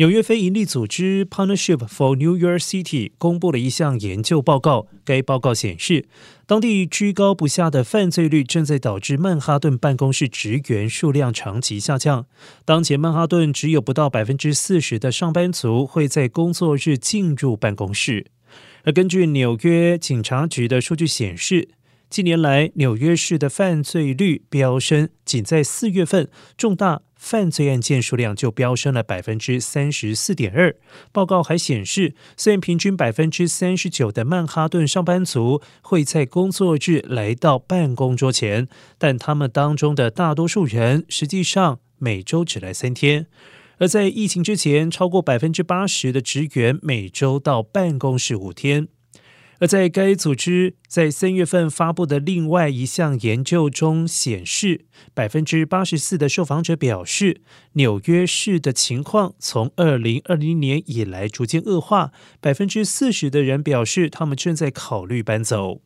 纽约非营利组织 Partnership for New York City 公布了一项研究报告。该报告显示，当地居高不下的犯罪率正在导致曼哈顿办公室职员数量长期下降。当前曼哈顿只有不到百分之四十的上班族会在工作日进入办公室。而根据纽约警察局的数据显示，近年来纽约市的犯罪率飙升，仅在四月份，重大。犯罪案件数量就飙升了百分之三十四点二。报告还显示，虽然平均百分之三十九的曼哈顿上班族会在工作日来到办公桌前，但他们当中的大多数人实际上每周只来三天。而在疫情之前，超过百分之八十的职员每周到办公室五天。而在该组织在三月份发布的另外一项研究中显示，百分之八十四的受访者表示，纽约市的情况从二零二零年以来逐渐恶化。百分之四十的人表示，他们正在考虑搬走。